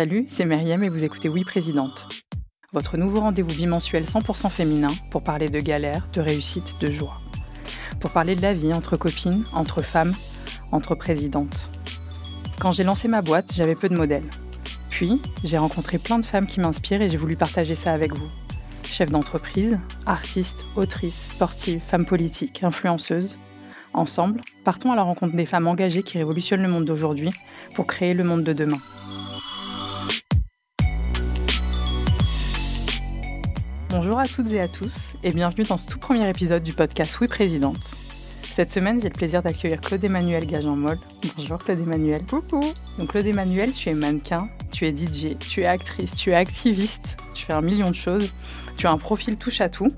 Salut, c'est Myriam et vous écoutez Oui Présidente. Votre nouveau rendez-vous bimensuel 100% féminin pour parler de galère, de réussite, de joie. Pour parler de la vie entre copines, entre femmes, entre présidentes. Quand j'ai lancé ma boîte, j'avais peu de modèles. Puis, j'ai rencontré plein de femmes qui m'inspirent et j'ai voulu partager ça avec vous. Chefs d'entreprise, artistes, autrices, sportives, femmes politiques, influenceuses. Ensemble, partons à la rencontre des femmes engagées qui révolutionnent le monde d'aujourd'hui pour créer le monde de demain. Bonjour à toutes et à tous et bienvenue dans ce tout premier épisode du podcast Oui Présidente. Cette semaine, j'ai le plaisir d'accueillir Claude Emmanuel Gajan-Moll. Bonjour Claude Emmanuel. Coucou. Donc Claude Emmanuel, tu es mannequin, tu es DJ, tu es actrice, tu es activiste, tu fais un million de choses, tu as un profil touche à tout.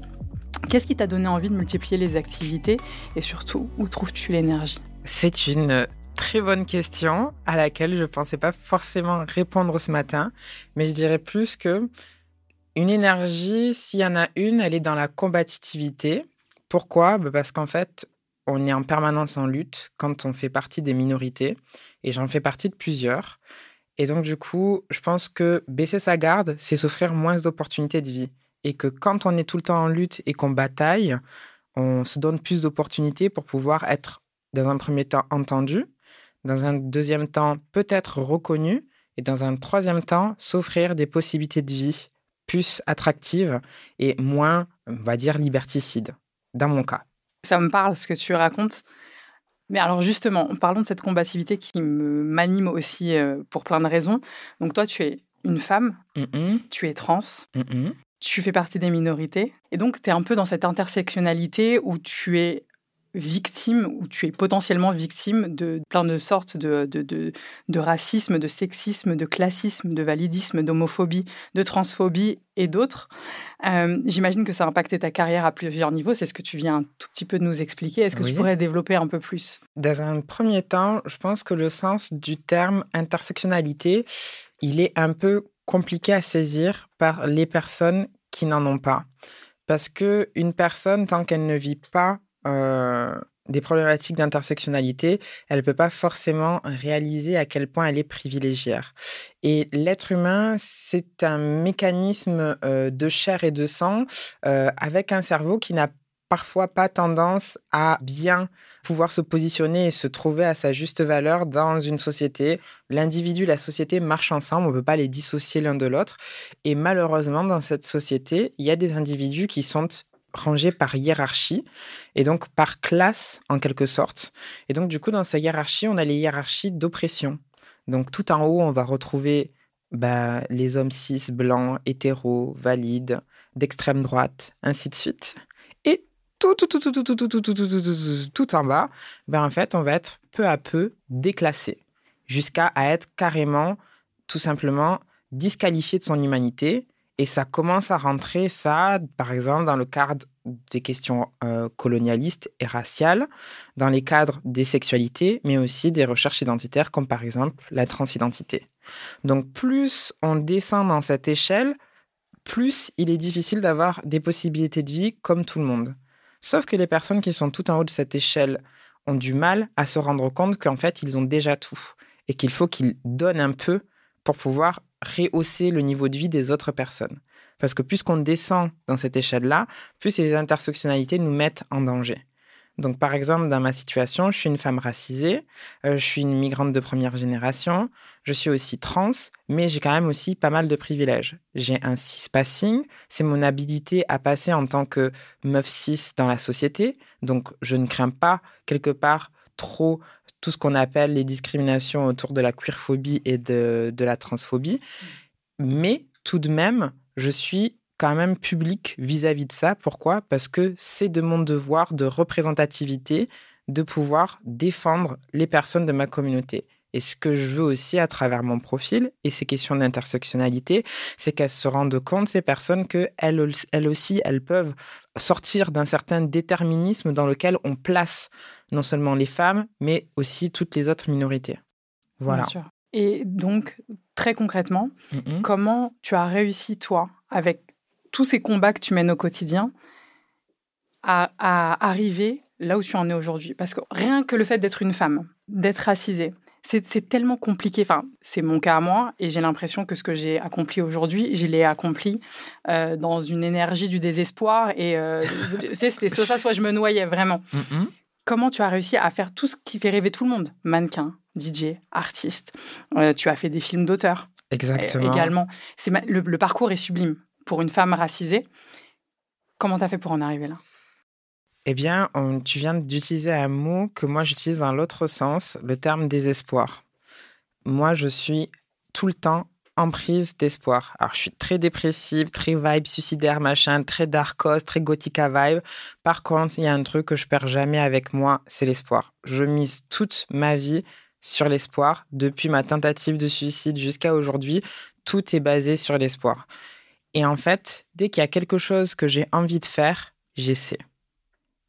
Qu'est-ce qui t'a donné envie de multiplier les activités et surtout, où trouves-tu l'énergie? C'est une très bonne question à laquelle je ne pensais pas forcément répondre ce matin, mais je dirais plus que une énergie, s'il y en a une, elle est dans la combativité. Pourquoi? Bah, Parce qu'en fait, on est en permanence en lutte quand on fait partie des minorités, et j'en fais partie de plusieurs. Et donc, du coup, je pense que baisser sa garde, c'est s'offrir moins d'opportunités de vie. Et que quand on est tout le temps en lutte et qu'on bataille, on se donne plus d'opportunités pour pouvoir être, dans un premier temps, entendu, dans un deuxième temps, peut-être reconnu, et dans un troisième temps, s'offrir des possibilités de vie plus attractive et moins, on va dire, liberticide, dans mon cas. Ça me parle ce que tu racontes. Mais alors justement, parlons de cette combativité qui me m'anime aussi euh, pour plein de raisons. Donc toi, tu es une femme, tu es trans, tu fais partie des minorités. Et donc, tu es un peu dans cette intersectionnalité où tu es victime ou tu es potentiellement victime de plein de sortes de, de, de, racisme, de sexisme, de classisme, de validisme, d'homophobie, de transphobie et d'autres. Euh, j'imagine que ça a impacté ta carrière à plusieurs niveaux. C'est ce que tu viens un tout petit peu de nous expliquer. Est-ce que tu pourrais développer un peu plus? Dans un premier temps, je pense que le sens du terme intersectionnalité, il est un peu compliqué à saisir par les personnes qui n'en ont pas. Parce que une personne, tant qu'elle ne vit pas euh, des problématiques d'intersectionnalité, elle ne peut pas forcément réaliser à quel point elle est privilégiée. Et l'être humain, c'est un mécanisme euh, de chair et de sang euh, avec un cerveau qui n'a parfois pas tendance à bien pouvoir se positionner et se trouver à sa juste valeur dans une société. L'individu la société marchent ensemble, on ne peut pas les dissocier l'un de l'autre. Et malheureusement, dans cette société, il y a des individus qui sont rangé par hiérarchie et donc par classe en quelque sorte. Et donc du coup, dans sa hiérarchie, on a les hiérarchies d'oppression. Donc tout en haut, on va retrouver bah, les hommes cis, blancs, hétéros, valides, d'extrême droite, ainsi de suite. Et tout, tout, tout, tout, tout, tout, tout, tout, tout, tout, tout, tout en bas, ben en fait, on va être peu à peu déclassé jusqu'à être carrément, tout simplement, disqualifié de son humanité et ça commence à rentrer, ça, par exemple, dans le cadre des questions euh, colonialistes et raciales, dans les cadres des sexualités, mais aussi des recherches identitaires, comme par exemple la transidentité. Donc plus on descend dans cette échelle, plus il est difficile d'avoir des possibilités de vie comme tout le monde. Sauf que les personnes qui sont tout en haut de cette échelle ont du mal à se rendre compte qu'en fait, ils ont déjà tout et qu'il faut qu'ils donnent un peu pour pouvoir rehausser le niveau de vie des autres personnes. Parce que puisqu'on descend dans cette échelle-là, plus ces intersectionnalités nous mettent en danger. Donc, par exemple, dans ma situation, je suis une femme racisée, euh, je suis une migrante de première génération, je suis aussi trans, mais j'ai quand même aussi pas mal de privilèges. J'ai un cis passing, c'est mon habilité à passer en tant que meuf cis dans la société, donc je ne crains pas quelque part trop tout ce qu'on appelle les discriminations autour de la queerphobie et de, la transphobie. Mais tout de même, je suis quand même public vis-à-vis de ça. Pourquoi? Parce que c'est de mon devoir de représentativité de pouvoir défendre les personnes de ma communauté. Et ce que je veux aussi à travers mon profil et ces questions d'intersectionnalité, c'est qu'elles se rendent compte, ces personnes, qu'elles aussi, elles peuvent sortir d'un certain déterminisme dans lequel on place non seulement les femmes, mais aussi toutes les autres minorités. Voilà. Bien sûr. Et donc, très concrètement, comment tu as réussi, toi, avec tous ces combats que tu mènes au quotidien, à, arriver là où tu en es aujourd'hui? Parce que rien que le fait d'être une femme, d'être racisée, c'est tellement compliqué. Enfin, c'est mon cas à moi, et j'ai l'impression que ce que j'ai accompli aujourd'hui, je l'ai accompli euh, dans une énergie du désespoir. Et euh, c'était ça, soit je me noyais vraiment. Mm-hmm. Comment tu as réussi à faire tout ce qui fait rêver tout le monde? Mannequin, DJ, artiste. Euh, tu as fait des films d'auteur. Exactement. également. Le, le parcours est sublime pour une femme racisée. Comment tu as fait pour en arriver là? Eh bien, tu viens d'utiliser un mot que moi j'utilise dans l'autre sens, le terme désespoir. Moi, je suis tout le temps en prise d'espoir. Alors, je suis très dépressive, très vibe suicidaire, machin, très darkos, très gothica vibe. Par contre, il y a un truc que je perds jamais avec moi, c'est l'espoir. Je mise toute ma vie sur l'espoir. Depuis ma tentative de suicide jusqu'à aujourd'hui, tout est basé sur l'espoir. Et en fait, dès qu'il y a quelque chose que j'ai envie de faire, j'essaie.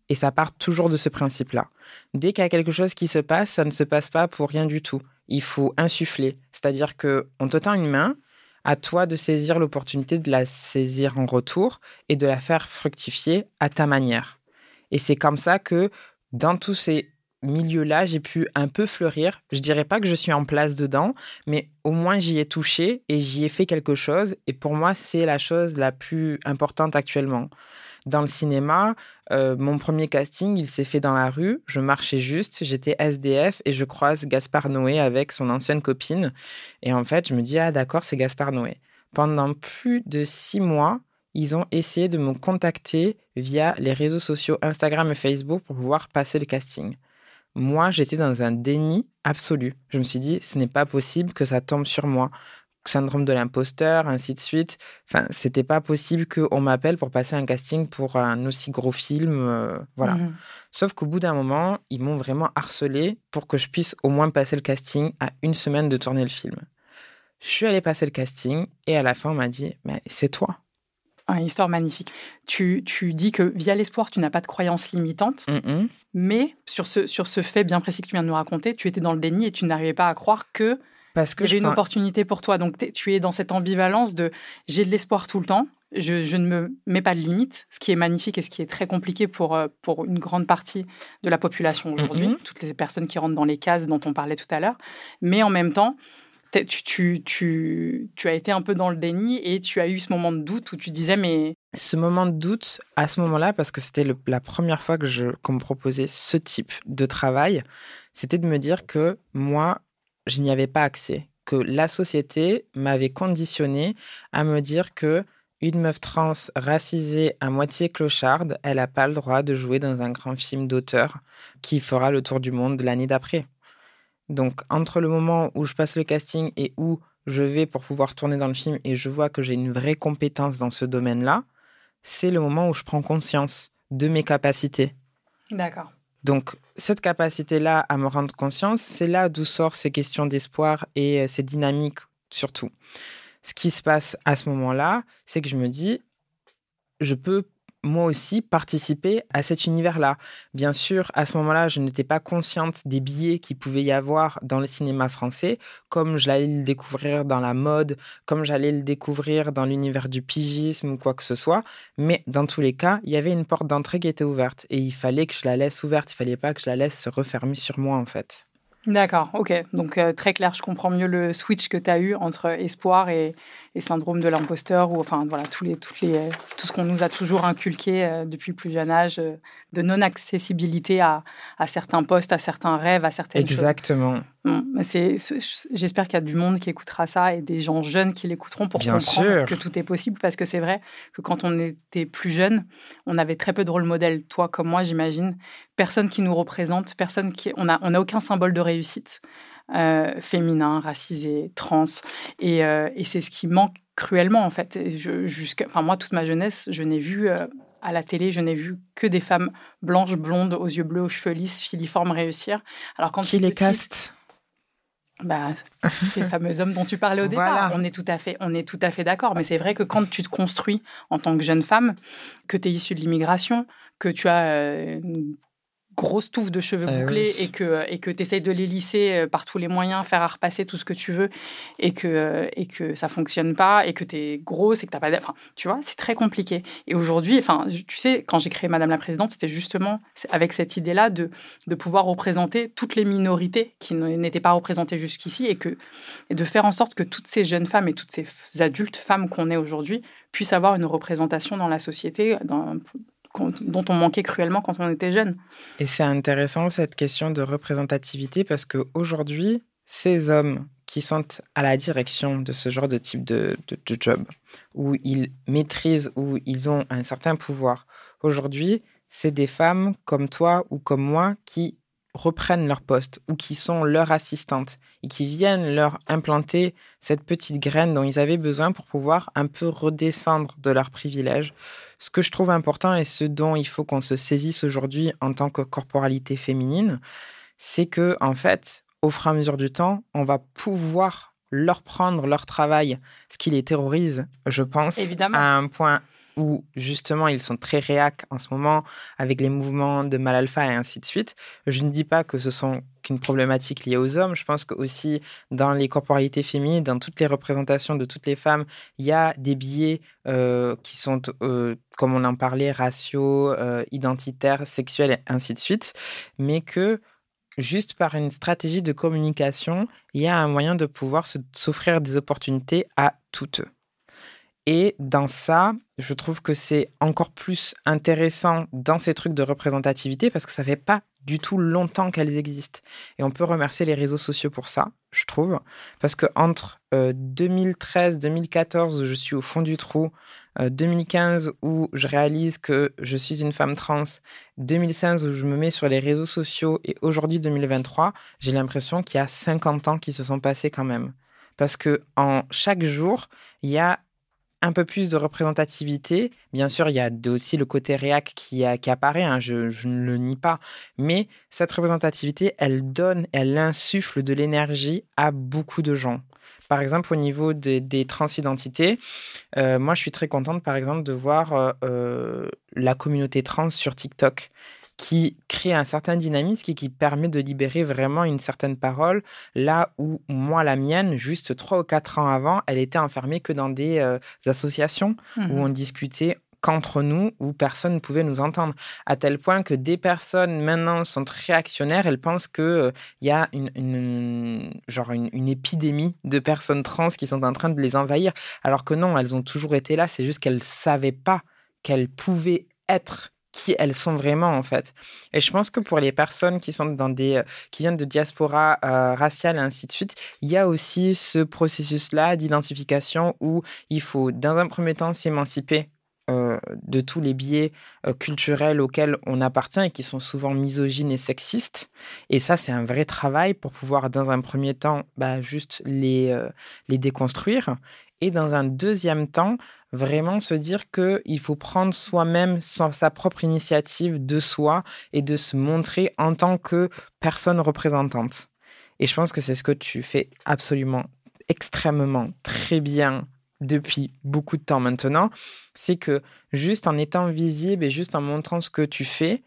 Et ça part toujours de ce principe-là. Dès qu'il y a quelque chose qui se passe, ça ne se passe pas pour rien du tout. Il faut insuffler. C'est-à-dire que on te tend une main, à toi de saisir l'opportunité de la saisir en retour et de la faire fructifier à ta manière. Et c'est comme ça que dans tous ces milieux-là, j'ai pu un peu fleurir. Je dirais pas que je suis en place dedans, mais au moins j'y ai touché et j'y ai fait quelque chose. Et pour moi, c'est la chose la plus importante actuellement dans le cinéma. Euh, mon premier casting, il s'est fait dans la rue. Je marchais juste, j'étais SDF et je croise Gaspard Noé avec son ancienne copine. Et en fait, je me dis, ah d'accord, c'est Gaspard Noé. Pendant plus de six mois, ils ont essayé de me contacter via les réseaux sociaux Instagram et Facebook pour pouvoir passer le casting. Moi, j'étais dans un déni absolu. Je me suis dit, ce n'est pas possible que ça tombe sur moi syndrome de l'imposteur, ainsi de suite. Enfin, c'était pas possible qu'on m'appelle pour passer un casting pour un aussi gros film. Euh, voilà. Mhm. Sauf qu'au bout d'un moment, ils m'ont vraiment harcelé pour que je puisse au moins passer le casting à une semaine de tourner le film. Je suis allée passer le casting et à la fin, on m'a dit Mais c'est toi. une histoire magnifique. Tu, tu dis que via l'espoir, tu n'as pas de croyances limitantes, mais sur ce, sur ce fait bien précis que tu viens de nous raconter, tu étais dans le déni et tu n'arrivais pas à croire que parce que j'ai une opportunité pour toi. Donc, tu es dans cette ambivalence de j'ai de l'espoir tout le temps, je, ne me mets pas de limite, ce qui est magnifique et ce qui est très compliqué pour, euh, pour une grande partie de la population aujourd'hui, mm-hmm. toutes les personnes qui rentrent dans les cases dont on parlait tout à l'heure. Mais en même temps, tu, tu, tu, as été un peu dans le déni et tu as eu ce moment de doute où tu disais mais... Ce moment de doute, à ce moment-là, parce que c'était la première fois que je, qu'on me proposait ce type de travail, c'était de me dire que moi, je n'y avais pas accès, que la société m'avait conditionné à me dire que une meuf trans racisée à moitié clocharde, elle n'a pas le droit de jouer dans un grand film d'auteur qui fera le tour du monde l'année d'après. Donc entre le moment où je passe le casting et où je vais pour pouvoir tourner dans le film et je vois que j'ai une vraie compétence dans ce domaine-là, c'est le moment où je prends conscience de mes capacités. D'accord. Donc, cette capacité-là à me rendre conscience, c'est là d'où sortent ces questions d'espoir et euh, ces dynamiques surtout. Ce qui se passe à ce moment-là, c'est que je me dis, je peux moi aussi participer à cet univers-là. Bien sûr, à ce moment-là, je n'étais pas consciente des billets qu'il pouvait y avoir dans le cinéma français, comme j'allais le découvrir dans la mode, comme j'allais le découvrir dans l'univers du pigisme ou quoi que ce soit. Mais dans tous les cas, il y avait une porte d'entrée qui était ouverte et il fallait que je la laisse ouverte. Il fallait pas que je la laisse se refermer sur moi, en fait. D'accord, ok. Donc euh, très clair, je comprends mieux le switch que tu as eu entre espoir et, et syndrome de l'imposteur, ou enfin voilà, tous les, toutes les, tout ce qu'on nous a toujours inculqué euh, depuis le plus jeune âge, euh, de non-accessibilité à, à, certains postes, à certains rêves, à certaines Exactement. choses. J'espère qu'il y a du monde qui écoutera ça et des gens jeunes qui l'écouteront pour comprendre que tout est possible, parce que c'est vrai que quand on était plus jeune, on avait très peu de rôle modèle, toi comme moi j'imagine, personne qui nous représente, personne qui... On n'a on a aucun symbole de réussite. Euh, féminin, racisé, trans. Et, euh, et c'est ce qui manque cruellement, en fait. Je, enfin, moi, toute ma jeunesse, je n'ai vu euh, à la télé, je n'ai vu que des femmes blanches, blondes, aux yeux bleus, aux cheveux lisses, filiformes réussir. Alors quand qui les caste bah, ces fameux hommes dont tu parlais au départ, on est tout à fait, on est tout à fait d'accord. Mais c'est vrai que quand tu te construis en tant que jeune femme, que tu es issue de l'immigration, que tu as grosses touffes de cheveux eh bouclés et que et que tu essayes de les lisser euh, par tous les moyens, faire à repasser tout ce que tu veux et que euh, et que ça fonctionne pas et que tu es grosse et que tu pas enfin tu vois, c'est très compliqué. Et aujourd'hui, enfin tu sais quand j'ai créé madame la présidente, c'était justement avec cette idée-là de de pouvoir représenter toutes les minorités qui n'étaient pas représentées jusqu'ici et que et de faire en sorte que toutes ces jeunes femmes et toutes ces adultes femmes qu'on est aujourd'hui puissent avoir une représentation dans la société dans, dont on manquait cruellement quand on était jeune. Et c'est intéressant cette question de représentativité parce qu'aujourd'hui, ces hommes qui sont à la direction de ce genre de type de, de job, où ils maîtrisent, où ils ont un certain pouvoir, aujourd'hui, c'est des femmes comme toi ou comme moi qui reprennent leur poste ou qui sont leur assistante et qui viennent leur implanter cette petite graine dont ils avaient besoin pour pouvoir un peu redescendre de leurs privilèges. Ce que je trouve important et ce dont il faut qu'on se saisisse aujourd'hui en tant que corporalité féminine, c'est que en fait, au fur et à mesure du temps, on va pouvoir leur prendre leur travail, ce qui les terrorise, je pense, Évidemment. à un point où justement ils sont très réac en ce moment avec les mouvements de mal alpha et ainsi de suite. Je ne dis pas que ce sont qu'une problématique liée aux hommes. Je pense que aussi dans les corporalités féminines, dans toutes les représentations de toutes les femmes, il y a des biais euh, qui sont, euh, comme on en parlait, raciaux, euh, identitaires, sexuels et ainsi de suite, mais que juste par une stratégie de communication, il y a un moyen de pouvoir s'offrir des opportunités à toutes. Et dans ça, je trouve que c'est encore plus intéressant dans ces trucs de représentativité parce que ça fait pas du tout longtemps qu'elles existent. Et on peut remercier les réseaux sociaux pour ça, je trouve. Parce que entre 2013, 2014, où je suis au fond du trou, 2015, euh, où je réalise que je suis une femme trans, 2016, où je me mets sur les réseaux sociaux, et aujourd'hui, 2023, j'ai l'impression qu'il y a 50 ans qui se sont passés quand même. Parce que en chaque jour, il y a un peu plus de représentativité. Bien sûr, il y a aussi le côté réac qui, apparaît, hein, je, ne le nie pas, mais cette représentativité, elle donne, elle insuffle de l'énergie à beaucoup de gens. Par exemple, au niveau des transidentités, euh, moi, je suis très contente, par exemple, de voir euh, euh, la communauté trans sur TikTok qui crée un certain dynamisme et qui permet de libérer vraiment une certaine parole, là où moi, la mienne, juste trois ou quatre ans avant, elle était enfermée que dans des euh, associations où mmh on discutait qu'entre nous, où personne ne pouvait nous entendre. À tel point que des personnes maintenant sont réactionnaires, elles pensent qu'il euh, y a une, genre une, une, épidémie de personnes trans qui sont en train de les envahir, alors que non, elles ont toujours été là, c'est juste qu'elles ne savaient pas qu'elles pouvaient être qui elles sont vraiment en fait. Et je pense que pour les personnes qui sont dans des euh, qui viennent de diaspora euh, raciale et ainsi de suite, il y a aussi ce processus là d'identification où il faut dans un premier temps s'émanciper euh, de tous les biais culturels auxquels on appartient et qui sont souvent misogynes et sexistes. Et ça, c'est un vrai travail pour pouvoir, dans un premier temps, bah, juste les, les déconstruire. Et dans un deuxième temps, vraiment se dire qu'il faut prendre soi-même sa propre initiative de soi et de se montrer en tant que personne représentante. Et je pense que c'est ce que tu fais absolument extrêmement très bien depuis beaucoup de temps maintenant, c'est que juste en étant visible et juste en montrant ce que tu fais,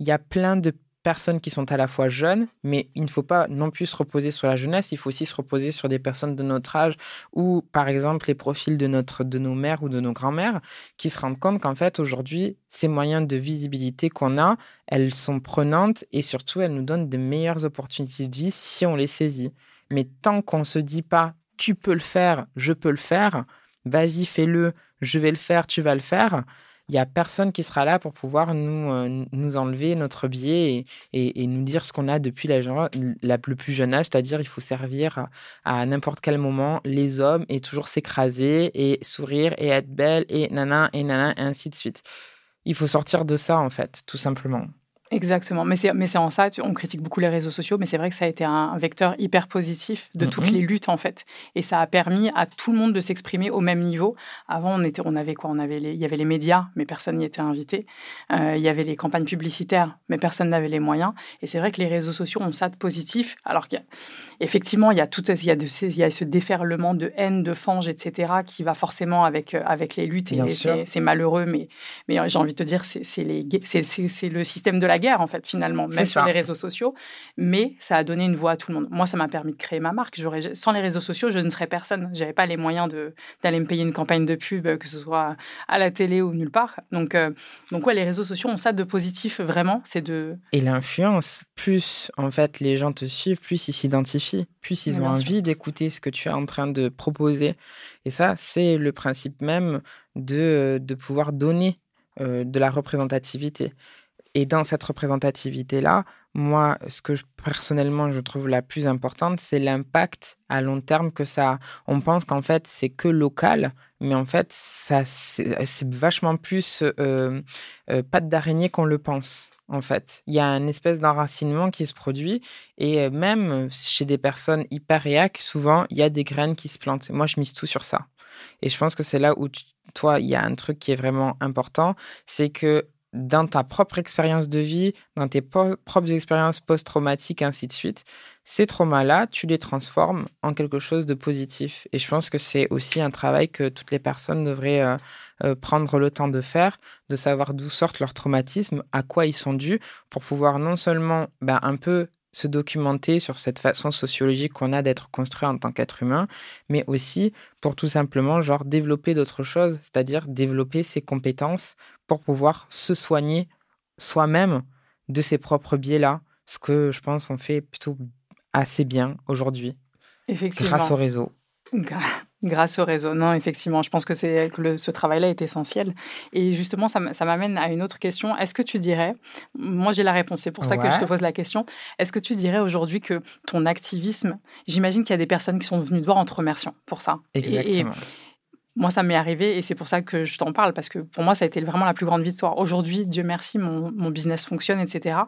il y a plein de personnes qui sont à la fois jeunes, mais il ne faut pas non plus se reposer sur la jeunesse, il faut aussi se reposer sur des personnes de notre âge ou par exemple les profils de, notre, de nos mères ou de nos grands-mères qui se rendent compte qu'en fait aujourd'hui, ces moyens de visibilité qu'on a, elles sont prenantes et surtout elles nous donnent de meilleures opportunités de vie si on les saisit. Mais tant qu'on ne se dit pas tu peux le faire, je peux le faire, vas-y fais-le, je vais le faire, tu vas le faire, il n'y a personne qui sera là pour pouvoir nous, euh, nous enlever notre biais et, et, nous dire ce qu'on a depuis la, le plus jeune âge, c'est-à-dire il faut servir à, n'importe quel moment les hommes et toujours s'écraser et sourire et être belle et nana et nana et ainsi de suite. Il faut sortir de ça en fait, tout simplement. Exactement. Mais c'est, mais c'est en ça, on critique beaucoup les réseaux sociaux, mais c'est vrai que ça a été un, vecteur hyper positif de toutes les luttes, en fait. Et ça a permis à tout le monde de s'exprimer au même niveau. Avant, on, était, on avait quoi? On avait Il y avait les médias, mais personne n'y était invité. Euh, il y avait les campagnes publicitaires, mais personne n'avait les moyens. Et c'est vrai que les réseaux sociaux ont ça de positif, alors qu'effectivement, il y a tout il y a, de, il y a ce déferlement de haine, de fange, etc., qui va forcément avec, euh, avec les luttes. Et c'est, c'est malheureux, mais, mais j'ai envie de te dire, c'est, le système de la guerre, en fait, finalement, même sur les réseaux sociaux. Mais ça a donné une voix à tout le monde. Moi, ça m'a permis de créer ma marque. Sans les réseaux sociaux, je ne serais personne. J'avais pas les moyens d'aller me payer une campagne de pub, que ce soit à la télé ou nulle part. Donc, euh, donc ouais, les réseaux sociaux ont ça de positif, vraiment. C'est de. Et l'influence, plus en fait les gens te suivent, plus ils s'identifient, plus ils ont envie d'écouter ce que tu es en train de proposer. Et ça, c'est le principe même de, de pouvoir donner euh, de la représentativité. Et dans cette représentativité-là, moi, ce que personnellement je trouve la plus importante, c'est l'impact à long terme que ça a. On pense qu'en fait, c'est que local, mais en fait, c'est vachement plus euh, euh, patte d'araignée qu'on le pense. En fait, il y a une espèce d'enracinement qui se produit et euh, même chez des personnes hyper réac, souvent il y a des graines qui se plantent. Moi, je mise tout sur ça. Et je pense que c'est là où toi, il y a un truc qui est vraiment important, c'est que dans ta propre expérience de vie, dans tes propres expériences post-traumatiques, ainsi de suite, ces traumas-là, tu les transformes en quelque chose de positif. Et je pense que c'est aussi un travail que toutes les personnes devraient euh, euh, prendre le temps de faire, de savoir d'où sortent leurs traumatismes, à quoi ils sont dus, pour pouvoir non seulement ben, un peu se documenter sur cette façon sociologique qu'on a d'être construit en tant qu'être humain, mais aussi pour tout simplement genre développer d'autres choses, c'est-à-dire développer ses compétences pour pouvoir se soigner soi-même de ses propres biais-là, ce que je pense qu'on fait plutôt assez bien aujourd'hui. Grâce au réseau. Grâce au réseau. Non, effectivement, je pense que, c'est, que ce travail-là est essentiel. Et justement, ça, m'amène à une autre question. Est-ce que tu dirais, moi j'ai la réponse, c'est pour ça que je te pose la question, est-ce que tu dirais aujourd'hui que ton activisme, j'imagine qu'il y a des personnes qui sont venues te voir en te remerciant pour ça. Exactement. Moi, ça m'est arrivé et c'est pour ça que je t'en parle, parce que pour moi, ça a été vraiment la plus grande victoire. Aujourd'hui, Dieu merci, mon, mon, business fonctionne, etc.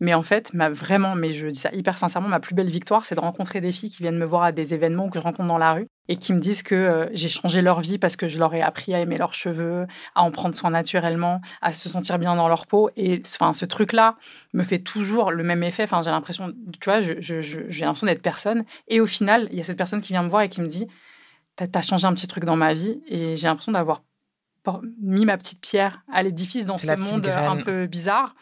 Mais en fait, vraiment, mais je dis ça hyper sincèrement, ma plus belle victoire, c'est de rencontrer des filles qui viennent me voir à des événements que je rencontre dans la rue et qui me disent que euh, j'ai changé leur vie parce que je leur ai appris à aimer leurs cheveux, à en prendre soin naturellement, à se sentir bien dans leur peau. Et ce truc-là me fait toujours le même effet. J'ai l'impression, tu vois, j'ai l'impression d'être personne. Et au final, il y a cette personne qui vient me voir et qui me dit as changé un petit truc dans ma vie et j'ai l'impression d'avoir mis ma petite pierre à l'édifice dans ce monde un peu bizarre.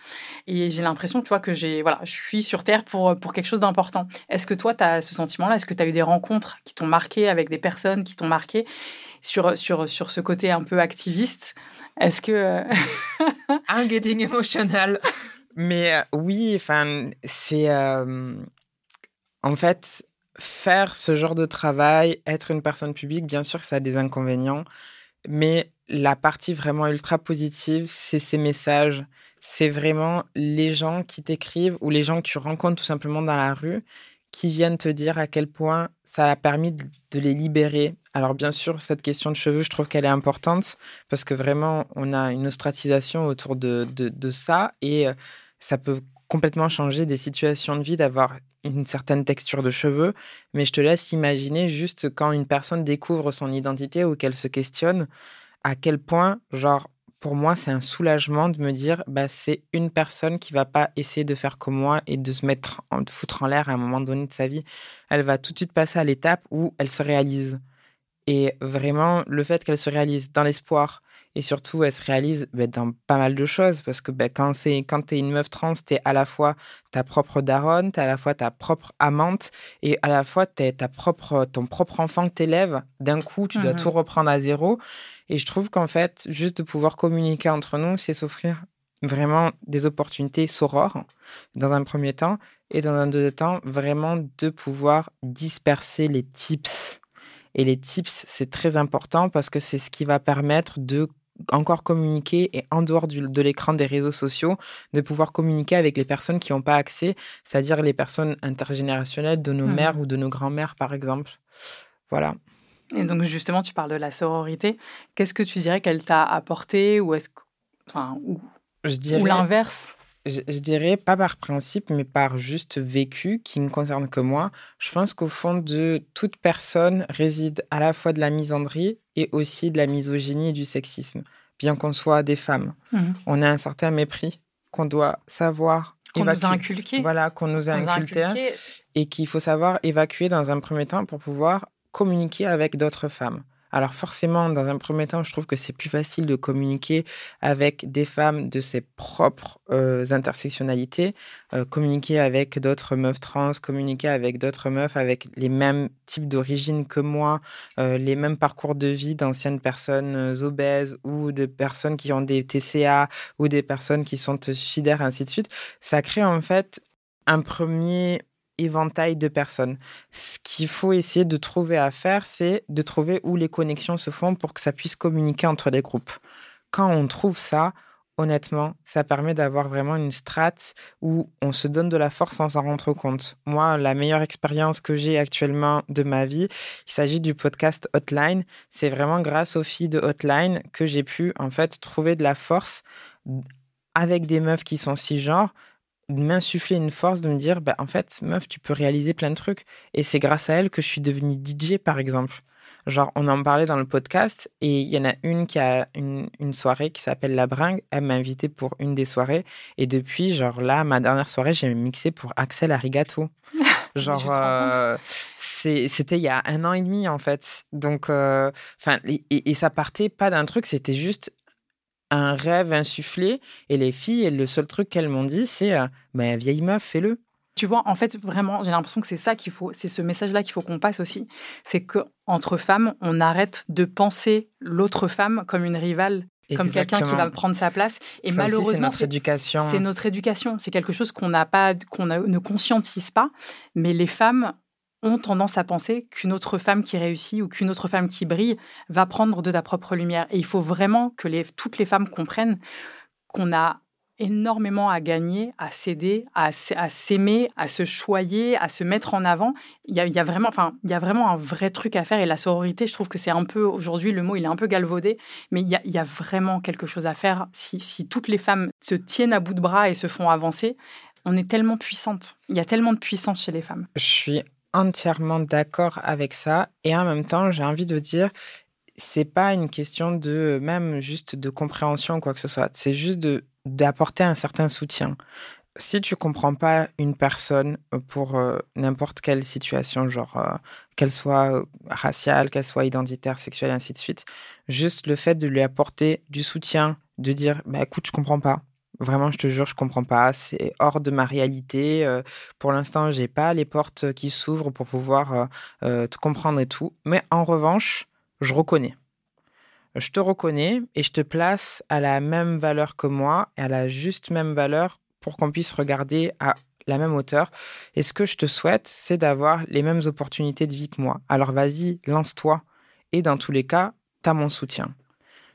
Et j'ai l'impression, tu vois, que j'ai, voilà, je suis sur Terre pour, pour quelque chose d'important. Est-ce que toi, tu as ce sentiment-là? Est-ce que tu as eu des rencontres qui t'ont marqué avec des personnes qui t'ont marqué sur, sur, sur ce côté un peu activiste? Est-ce que... Euh, I'm getting emotional. Mais euh, oui, enfin, c'est... Euh, en fait, faire ce genre de travail, être une personne publique, bien sûr ça a des inconvénients, mais la partie vraiment ultra positive, c'est ces messages. C'est vraiment les gens qui t'écrivent ou les gens que tu rencontres tout simplement dans la rue qui viennent te dire à quel point ça a permis de les libérer. Alors bien sûr, cette question de cheveux, je trouve qu'elle est importante parce que vraiment, on a une ostratisation autour de, de, de ça et euh, ça peut complètement changer des situations de vie d'avoir une certaine texture de cheveux, mais je te laisse imaginer juste quand une personne découvre son identité ou qu'elle se questionne, à quel point, genre, pour moi, c'est un soulagement de me dire, bah, c'est une personne qui va pas essayer de faire comme moi et de se mettre, en, foutre en l'air à un moment donné de sa vie. Elle va tout de suite passer à l'étape où elle se réalise. Et vraiment, le fait qu'elle se réalise dans l'espoir, et surtout, elle se réalise bah, dans pas mal de choses parce que bah, quand c'est quand tu es une meuf trans, tu es à la fois ta propre daronne, tu à la fois ta propre amante et à la fois tu ta propre, ton propre enfant que tu élèves. D'un coup, tu dois mmh tout reprendre à zéro. Et je trouve qu'en fait, juste de pouvoir communiquer entre nous, c'est s'offrir vraiment des opportunités sorores dans un premier temps et dans un deuxième temps, vraiment de pouvoir disperser les tips. Et les tips, c'est très important parce que c'est ce qui va permettre de encore communiquer et en dehors de l'écran des réseaux sociaux, de pouvoir communiquer avec les personnes qui n'ont pas accès, c'est-à-dire les personnes intergénérationnelles de nos mmh. mères ou de nos grands-mères, par exemple. Voilà. Et donc justement, tu parles de la sororité. Qu'est-ce que tu dirais qu'elle t'a apporté ou est-ce enfin ou, ou l'inverse? Je, dirais pas par principe, mais par juste vécu qui ne concerne que moi. Je pense qu'au fond de toute personne réside à la fois de la misandrie et aussi de la misogynie et du sexisme, bien qu'on soit des femmes. Mhm. On a un certain mépris qu'on doit savoir qu'on nous a inculqué. Voilà, qu'on nous a inculqué, et qu'il faut savoir évacuer dans un premier temps pour pouvoir communiquer avec d'autres femmes. Alors forcément, dans un premier temps, je trouve que c'est plus facile de communiquer avec des femmes de ses propres euh, intersectionnalités, euh, communiquer avec d'autres meufs trans, communiquer avec d'autres meufs avec les mêmes types d'origine que moi, euh, les mêmes parcours de vie d'anciennes personnes obèses ou de personnes qui ont des TCA ou des personnes qui sont suicidaires, ainsi de suite. Ça crée en fait un premier éventail de personnes. Ce qu'il faut essayer de trouver à faire, c'est de trouver où les connexions se font pour que ça puisse communiquer entre les groupes. Quand on trouve ça, honnêtement, ça permet d'avoir vraiment une strate où on se donne de la force sans s'en rendre compte. Moi, la meilleure expérience que j'ai actuellement de ma vie, il s'agit du podcast Hotline. C'est vraiment grâce aux filles de Hotline que j'ai pu en fait trouver de la force avec des meufs qui sont cisgenres m'insuffler une force de me dire, bah, en fait, meuf, tu peux réaliser plein de trucs. Et c'est grâce à elle que je suis devenue DJ, par exemple. Genre, on en parlait dans le podcast et il y en a une qui a une, soirée qui s'appelle La Bringue. Elle m'a invité pour une des soirées. Et depuis, genre là, ma dernière soirée, j'ai mixé pour Axel Arigato. genre, euh, c'était il y a un an et demi, en fait. Donc, euh, enfin, et, et, ça partait pas d'un truc, c'était juste un rêve insufflé. Et les filles, le seul truc qu'elles m'ont dit, c'est euh, bah, vieille meuf, fais-le. Tu vois, en fait, vraiment, j'ai l'impression que c'est ça qu'il faut, c'est ce message-là qu'il faut qu'on passe aussi. C'est que entre femmes, on arrête de penser l'autre femme comme une rivale comme quelqu'un qui va prendre sa place. Et malheureusement, c'est notre éducation. C'est notre éducation. C'est quelque chose qu'on n'a pas, qu'on ne conscientise pas. Mais les femmes ont tendance à penser qu'une autre femme qui réussit ou qu'une autre femme qui brille va prendre de ta propre lumière. Et il faut vraiment que les, toutes les femmes comprennent qu'on a énormément à gagner, à s'aider, à, s'aimer, à se choyer, à se mettre en avant. Il y, a, vraiment, enfin, il y a vraiment un vrai truc à faire. Et la sororité, je trouve que c'est un peu, aujourd'hui, le mot, il est un peu galvaudé, mais il y a, vraiment quelque chose à faire. Si, si toutes les femmes se tiennent à bout de bras et se font avancer, on est tellement puissante. Il y a tellement de puissance chez les femmes. Je suis entièrement d'accord avec ça. Et en même temps, j'ai envie de dire, c'est pas une question de même juste de compréhension ou quoi que ce soit. C'est juste d'apporter un certain soutien. Si tu comprends pas une personne pour euh, n'importe quelle situation, genre euh, qu'elle soit raciale, qu'elle soit identitaire, sexuelle, ainsi de suite, juste le fait de lui apporter du soutien, de dire bah écoute, je comprends pas, Vraiment, je te jure, je comprends pas. C'est hors de ma réalité. Euh, pour l'instant, j'ai pas les portes qui s'ouvrent pour pouvoir euh, euh, te comprendre et tout. Mais en revanche, je reconnais. Je te reconnais et je te place à la même valeur que moi et à la juste même valeur pour qu'on puisse regarder à la même hauteur. Et ce que je te souhaite, c'est d'avoir les mêmes opportunités de vie que moi. Alors vas-y, lance-toi. Et dans tous les cas, tu as mon soutien.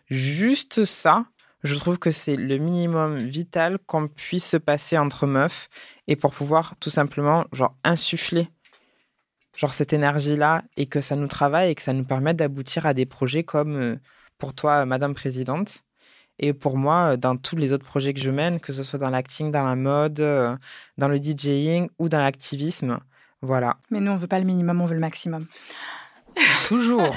Juste ça, je trouve que c'est le minimum vital qu'on puisse se passer entre meufs et pour pouvoir tout simplement genre insuffler genre cette énergie là et que ça nous travaille et que ça nous permette d'aboutir à des projets comme euh, pour toi madame présidente et pour moi euh, dans tous les autres projets que je mène que ce soit dans l'acting dans la mode euh, dans le DJing ou dans l'activisme. Voilà. Mais nous on veut pas le minimum on veut le maximum Toujours.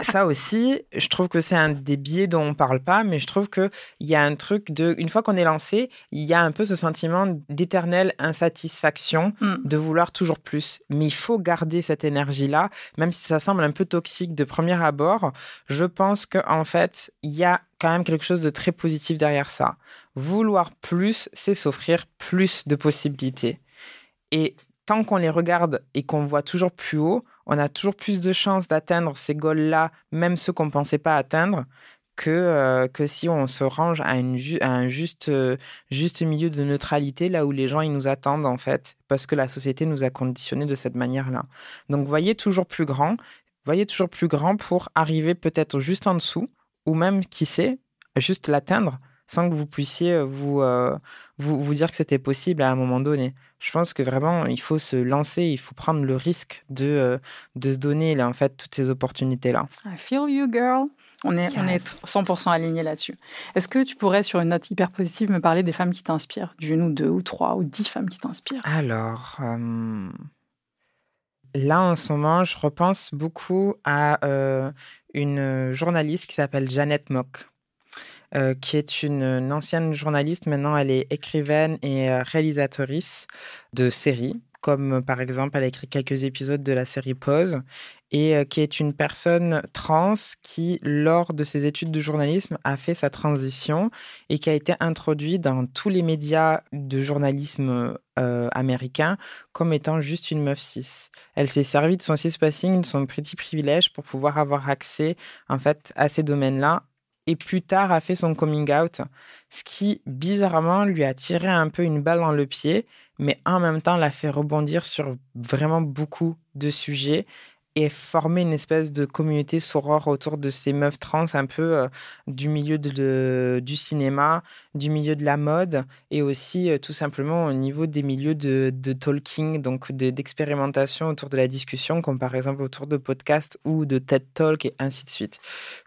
Ça aussi, je trouve que c'est un des biais dont on parle pas, mais je trouve qu'il y a un truc de, une fois qu'on est lancé, il y a un peu ce sentiment d'éternelle insatisfaction, mm. de vouloir toujours plus. Mais il faut garder cette énergie-là, même si ça semble un peu toxique de premier abord. Je pense qu'en fait, il y a quand même quelque chose de très positif derrière ça. Vouloir plus, c'est s'offrir plus de possibilités. Et tant qu'on les regarde et qu'on voit toujours plus haut, on a toujours plus de chances d'atteindre ces goals-là, même ceux qu'on ne pensait pas atteindre, que, euh, que si on se range à, une un juste, euh, juste milieu de neutralité, là où les gens ils nous attendent, en fait, parce que la société nous a conditionnés de cette manière-là. Donc, voyez toujours plus grand, voyez toujours plus grand pour arriver peut-être juste en dessous, ou même, qui sait, juste l'atteindre sans que vous puissiez euh, vous, euh, vous, vous, dire que c'était possible à un moment donné. Je pense que vraiment, il faut se lancer, il faut prendre le risque de, euh, de se donner là, en fait, toutes ces opportunités-là. I feel you, girl. On est, on est 100% alignés là-dessus. Est-ce que tu pourrais, sur une note hyper positive, me parler des femmes qui t'inspirent? D'une ou deux ou trois ou dix femmes qui t'inspirent? Alors, là, en ce moment, je repense beaucoup à une journaliste qui s'appelle Jeannette Mock. Euh, qui est une, ancienne journaliste. Maintenant, elle est écrivaine et euh, réalisatrice de séries comme par exemple elle a écrit quelques épisodes de la série Pause, et qui est une personne trans qui, lors de ses études de journalisme, a fait sa transition et qui a été introduite dans tous les médias de journalisme euh, américain comme étant juste une meuf cis. Elle s'est servie de son cis passing, de son petit privilège pour pouvoir avoir accès en fait à ces domaines-là et plus tard a fait son coming out, ce qui bizarrement lui a tiré un peu une balle dans le pied, mais en même temps l'a fait rebondir sur vraiment beaucoup de sujets et former une espèce de communauté sorore autour de ces meufs trans un peu euh, du milieu de, du cinéma, du milieu de la mode et aussi euh, tout simplement au niveau des milieux de, de talking, donc d'expérimentation autour de la discussion, comme par exemple autour de podcasts ou de TED Talk et ainsi de suite,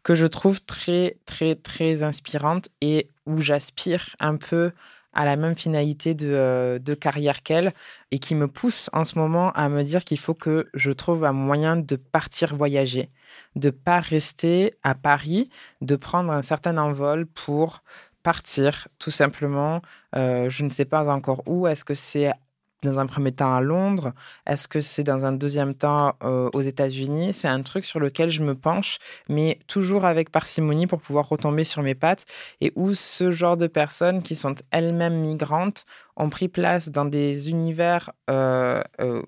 que je trouve très, très, très inspirante et où j'aspire un peu à la même finalité de, euh, de carrière qu'elle et qui me pousse en ce moment à me dire qu'il faut que je trouve un moyen de partir voyager, de pas rester à Paris, de prendre un certain envol pour partir tout simplement. Euh, je ne sais pas encore où. Est-ce que c'est dans un premier temps à Londres. Est-ce que c'est dans un deuxième temps euh, aux États-Unis? C'est un truc sur lequel je me penche, mais toujours avec parcimonie pour pouvoir retomber sur mes pattes. Et où ce genre de personnes qui sont elles-mêmes migrantes ont pris place dans des univers euh, euh,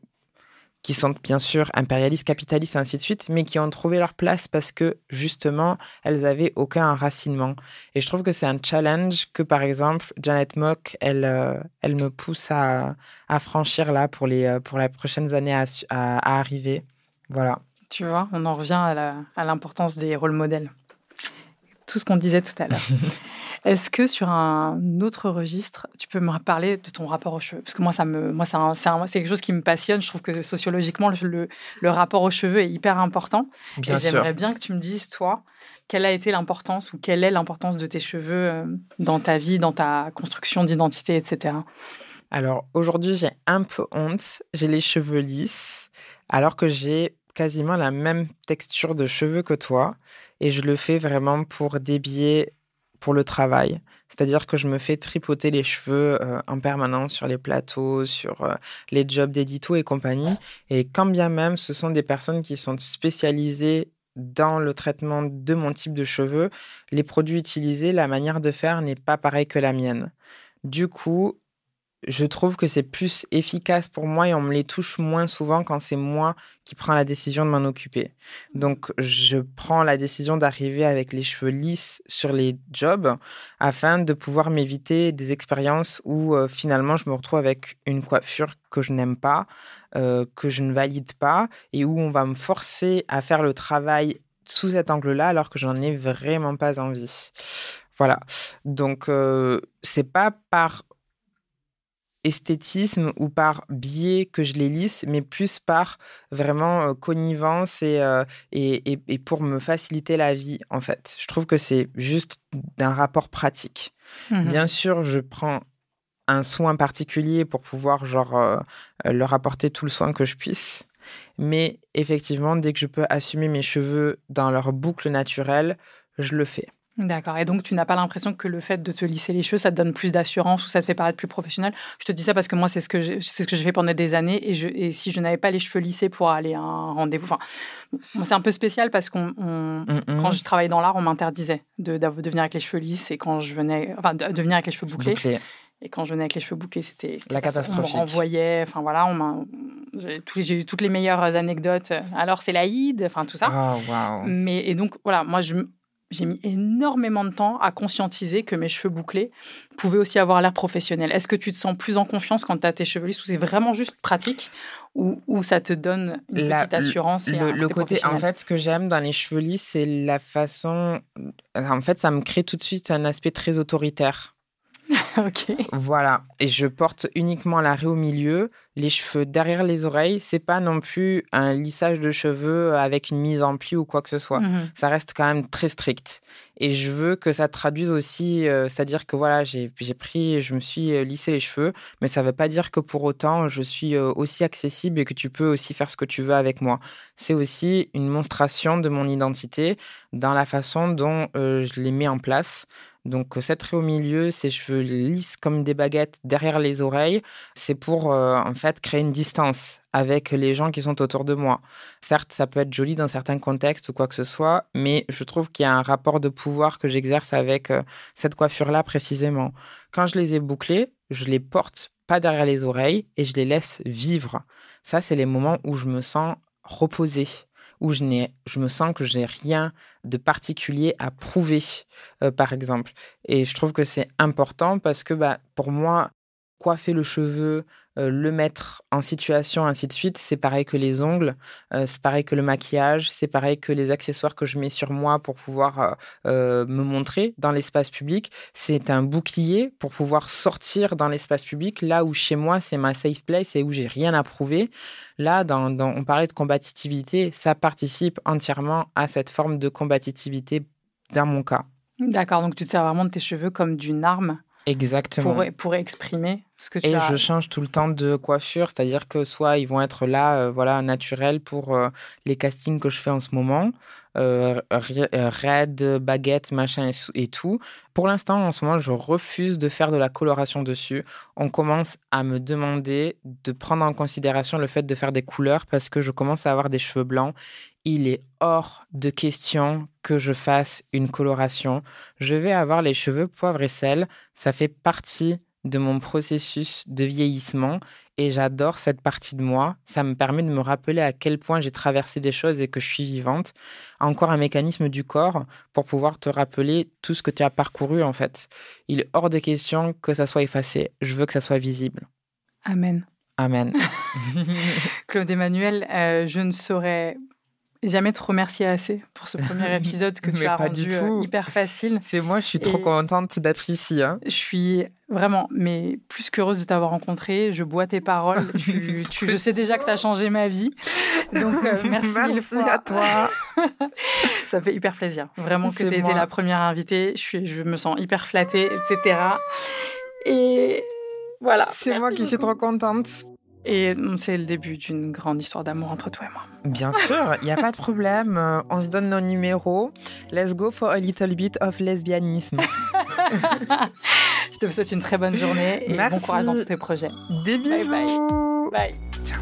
qui sont bien sûr impérialistes, capitalistes, et ainsi de suite, mais qui ont trouvé leur place parce que justement, elles avaient aucun enracinement. Et je trouve que c'est un challenge que, par exemple, Janet Mock, elle, euh, elle me pousse à, à, franchir là pour les, euh, pour les prochaines années à, à, arriver. Voilà. Tu vois, on en revient à l'importance des rôles modèles. Tout ce qu'on disait tout à l'heure. Est-ce que sur un autre registre, tu peux me parler de ton rapport aux cheveux? Parce que moi, ça me, moi, c'est quelque chose qui me passionne. Je trouve que sociologiquement, le, le rapport aux cheveux est hyper important. Bien et j'aimerais bien que tu me dises, toi, quelle a été l'importance ou quelle est l'importance de tes cheveux euh, dans ta vie, dans ta construction d'identité, etc. Alors aujourd'hui, j'ai un peu honte. J'ai les cheveux lisses, alors que j'ai quasiment la même texture de cheveux que toi. Et je le fais vraiment pour débiller pour le travail. C'est-à-dire que je me fais tripoter les cheveux euh, en permanence sur les plateaux, sur euh, les jobs d'édito et compagnie. Et quand bien même ce sont des personnes qui sont spécialisées dans le traitement de mon type de cheveux, les produits utilisés, la manière de faire n'est pas pareille que la mienne. Du coup, je trouve que c'est plus efficace pour moi et on me les touche moins souvent quand c'est moi qui prends la décision de m'en occuper. Donc, je prends la décision d'arriver avec les cheveux lisses sur les jobs afin de pouvoir m'éviter des expériences où euh, finalement je me retrouve avec une coiffure que je n'aime pas, euh, que je ne valide pas et où on va me forcer à faire le travail sous cet angle-là alors que j'en ai vraiment pas envie. Voilà. Donc, euh, c'est pas par esthétisme ou par biais que je les lisse, mais plus par vraiment euh, connivence euh, et, et, et, pour me faciliter la vie, en fait. Je trouve que c'est juste d'un rapport pratique. Mmh Bien sûr, je prends un soin particulier pour pouvoir genre euh, leur apporter tout le soin que je puisse. Mais effectivement, dès que je peux assumer mes cheveux dans leur boucle naturelle, je le fais. D'accord. Et donc, tu n'as pas l'impression que le fait de te lisser les cheveux, ça te donne plus d'assurance ou ça te fait paraître plus professionnel? Je te dis ça parce que moi, c'est ce que j'ai, ce que fait pendant des années. Et, je, et si je n'avais pas les cheveux lissés pour aller à un rendez-vous, enfin, c'est un peu spécial parce qu'on, quand je travaillais dans l'art, on m'interdisait de, de, venir avec les cheveux lisses et quand je venais, enfin, de, venir avec les cheveux bouclés. Et quand je venais avec les cheveux bouclés, c'était la catastrophe. On me renvoyait, enfin voilà, on j'ai eu toutes les meilleures anecdotes. Alors c'est l'Aïd, enfin tout ça. Oh, Mais et donc voilà, moi je j'ai mis énormément de temps à conscientiser que mes cheveux bouclés pouvaient aussi avoir l'air professionnel. Est-ce que tu te sens plus en confiance quand tu as tes cheveux lisses ou c'est vraiment juste pratique ou, ou, ça te donne une petite assurance et le, côté, En fait, ce que j'aime dans les cheveux lisses, c'est la façon. En fait, ça me crée tout de suite un aspect très autoritaire. ok. Voilà. Et je porte uniquement l'arrêt au milieu. Les cheveux derrière les oreilles, c'est pas non plus un lissage de cheveux avec une mise en pli ou quoi que ce soit. Mhm. Ça reste quand même très strict. Et je veux que ça traduise aussi, euh, c'est-à-dire que voilà, j'ai pris, je me suis euh, lissé les cheveux, mais ça veut pas dire que pour autant je suis euh, aussi accessible et que tu peux aussi faire ce que tu veux avec moi. C'est aussi une monstration de mon identité dans la façon dont je les mets en place. Donc, cette trait au milieu, ces cheveux lisses comme des baguettes derrière les oreilles, c'est pour euh, en fait créer une distance avec les gens qui sont autour de moi. Certes, ça peut être joli dans certains contextes ou quoi que ce soit, mais je trouve qu'il y a un rapport de pouvoir que j'exerce avec euh, cette coiffure-là précisément. Quand je les ai bouclées, je les porte pas derrière les oreilles et je les laisse vivre. Ça, c'est les moments où je me sens reposée où je, je me sens que j'ai rien de particulier à prouver, euh, par exemple. Et je trouve que c'est important parce que bah, pour moi, coiffer le cheveu, euh, le mettre en situation, ainsi de suite. C'est pareil que les ongles, euh, c'est pareil que le maquillage, c'est pareil que les accessoires que je mets sur moi pour pouvoir euh, me montrer dans l'espace public. C'est un bouclier pour pouvoir sortir dans l'espace public, là où chez moi, c'est ma safe place et où j'ai rien à prouver. Là, dans, on parlait de combativité, ça participe entièrement à cette forme de combativité dans mon cas. D'accord, donc tu te sers vraiment de tes cheveux comme d'une arme Exactement. Pour, pour, exprimer ce que tu Et as. je change tout le temps de coiffure, c'est-à-dire que soit ils vont être là, euh, voilà, naturels pour euh, les castings que je fais en ce moment, euh, euh raid, baguette, machin et, et tout. Pour l'instant, en ce moment, je refuse de faire de la coloration dessus. On commence à me demander de prendre en considération le fait de faire des couleurs parce que je commence à avoir des cheveux blancs il est hors de question que je fasse une coloration. Je vais avoir les cheveux poivre et sel. Ça fait partie de mon processus de vieillissement et j'adore cette partie de moi. Ça me permet de me rappeler à quel point j'ai traversé des choses et que je suis vivante. Encore un mécanisme du corps pour pouvoir te rappeler tout ce que tu as parcouru en fait. Il est hors de question que ça soit effacé. Je veux que ça soit visible. Amen. Amen. Claude Emmanuel, euh, je ne saurais jamais te remercier assez pour ce premier épisode que tu as rendu euh, hyper facile. C'est moi, je suis trop contente d'être ici. Hein. Je suis vraiment, mais plus qu'heureuse de t'avoir rencontré. Je bois tes paroles. tu, je sais déjà que tu as changé ma vie. Donc, euh, merci, merci mille fois. à toi. Ça fait hyper plaisir. Vraiment que tu été la première invitée. Je, suis, je me sens hyper flattée, etc. Et voilà. C'est moi qui suis trop contente. Et c'est le début d'une grande histoire d'amour entre toi et moi. Bien sûr, il n'y a pas de problème. Euh, on se donne nos numéros. Let's go for a little bit of lesbianisme. Je te souhaite une très bonne journée et bon courage dans tous tes projets. Des bisous. Bye bye. bye. Ciao.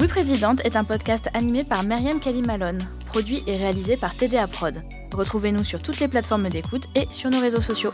Oui Présidente est un podcast animé par Myriam Kalimalone, produit et réalisé par TDA Prod. Retrouvez-nous sur toutes les plateformes d'écoute et sur nos réseaux sociaux.